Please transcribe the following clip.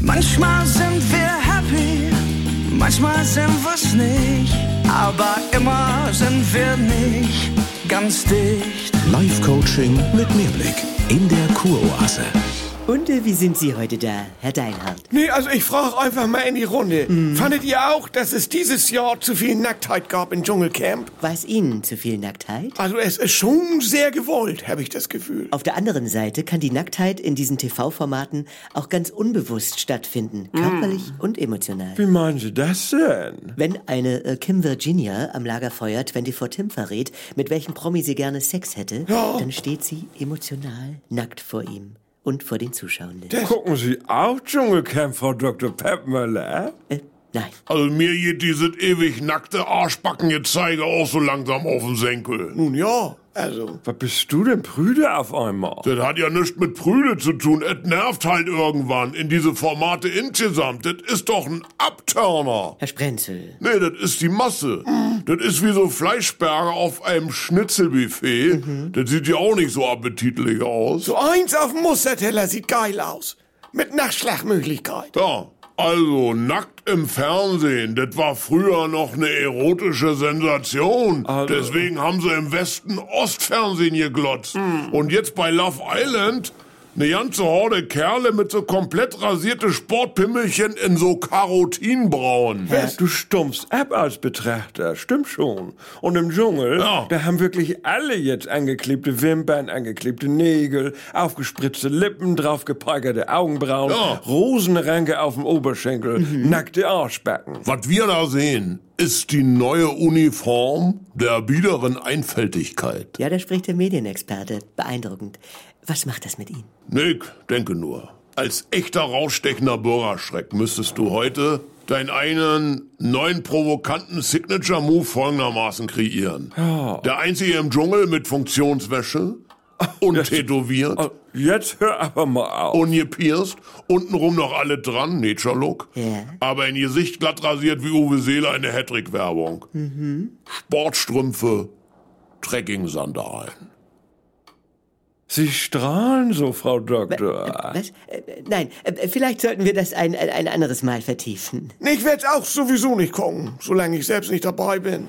Manchmal sind wir happy, manchmal sind wir's nicht, aber immer sind wir nicht ganz dicht. Life Coaching mit Mehrblick in der Kuroase. Und äh, wie sind Sie heute da, Herr Deinhardt? Nee, also ich frage einfach mal in die Runde. Fandet ihr auch, dass es dieses Jahr zu viel Nacktheit gab im Dschungelcamp? War es Ihnen zu viel Nacktheit? Also es ist schon sehr gewollt, habe ich das Gefühl. Auf der anderen Seite kann die Nacktheit in diesen TV-Formaten auch ganz unbewusst stattfinden, körperlich und emotional. Wie meinen Sie das denn? Wenn eine äh, Kim Virginia am Lagerfeuer 24 Tim verrät, mit welchem Promi sie gerne Sex hätte, dann steht sie emotional nackt vor ihm und vor den Zuschauenden. Gucken Sie auch Dschungelcamp, Frau Dr. Peppmüller? Äh, nein. Also mir geht dieses ewig nackte Arschbackengezeige auch so langsam auf den Senkel. Nun ja, also. Was bist du denn prüde auf einmal? Das hat ja nichts mit Prüde zu tun. Es nervt halt irgendwann in diese Formate insgesamt. Das ist doch ein Abturner. Herr Sprenzel. Nee, das ist die Masse. Das ist wie so Fleischberge auf einem Schnitzelbuffet. Das sieht ja auch nicht so appetitlich aus. So eins auf dem Musterteller sieht geil aus. Mit Nachschlagmöglichkeit. Ja, also nackt im Fernsehen, das war früher noch eine erotische Sensation. Also- Deswegen haben sie im Westen Ostfernsehen geglotzt. Und jetzt bei Love Island eine ganze Horde Kerle mit so komplett rasierte Sportpimmelchen in so Karotinbraun. Ja, du stumpfst ab als Betrachter, stimmt schon. Und im Dschungel, Ja. da haben wirklich alle jetzt angeklebte Wimpern, angeklebte Nägel, aufgespritzte Lippen, draufgepeigerte Augenbrauen, Ja. Rosenranke auf dem Oberschenkel, nackte Arschbacken. Was wir da sehen, ist die neue Uniform der biederen Einfältigkeit. Ja, da spricht der Medienexperte. Beeindruckend. Was macht das mit Ihnen? Nick, denke nur. Als echter rausstechender Bürgerschreck müsstest du heute deinen einen neuen provokanten Signature-Move folgendermaßen kreieren. Der einzige im Dschungel mit Funktionswäsche, untätowiert, Oh, Jetzt hör aber mal auf. ungepierst, untenrum noch alle dran, Nature-Look, Ja. aber in Gesicht glatt rasiert wie Uwe Seeler in der Hattrick-Werbung. Sportstrümpfe, Trekking-Sandalen. Sie strahlen so, Frau Doktor. Was? Äh, nein, äh, vielleicht sollten wir das ein, ein anderes Mal vertiefen. Ich werd's auch sowieso nicht gucken, solange ich selbst nicht dabei bin.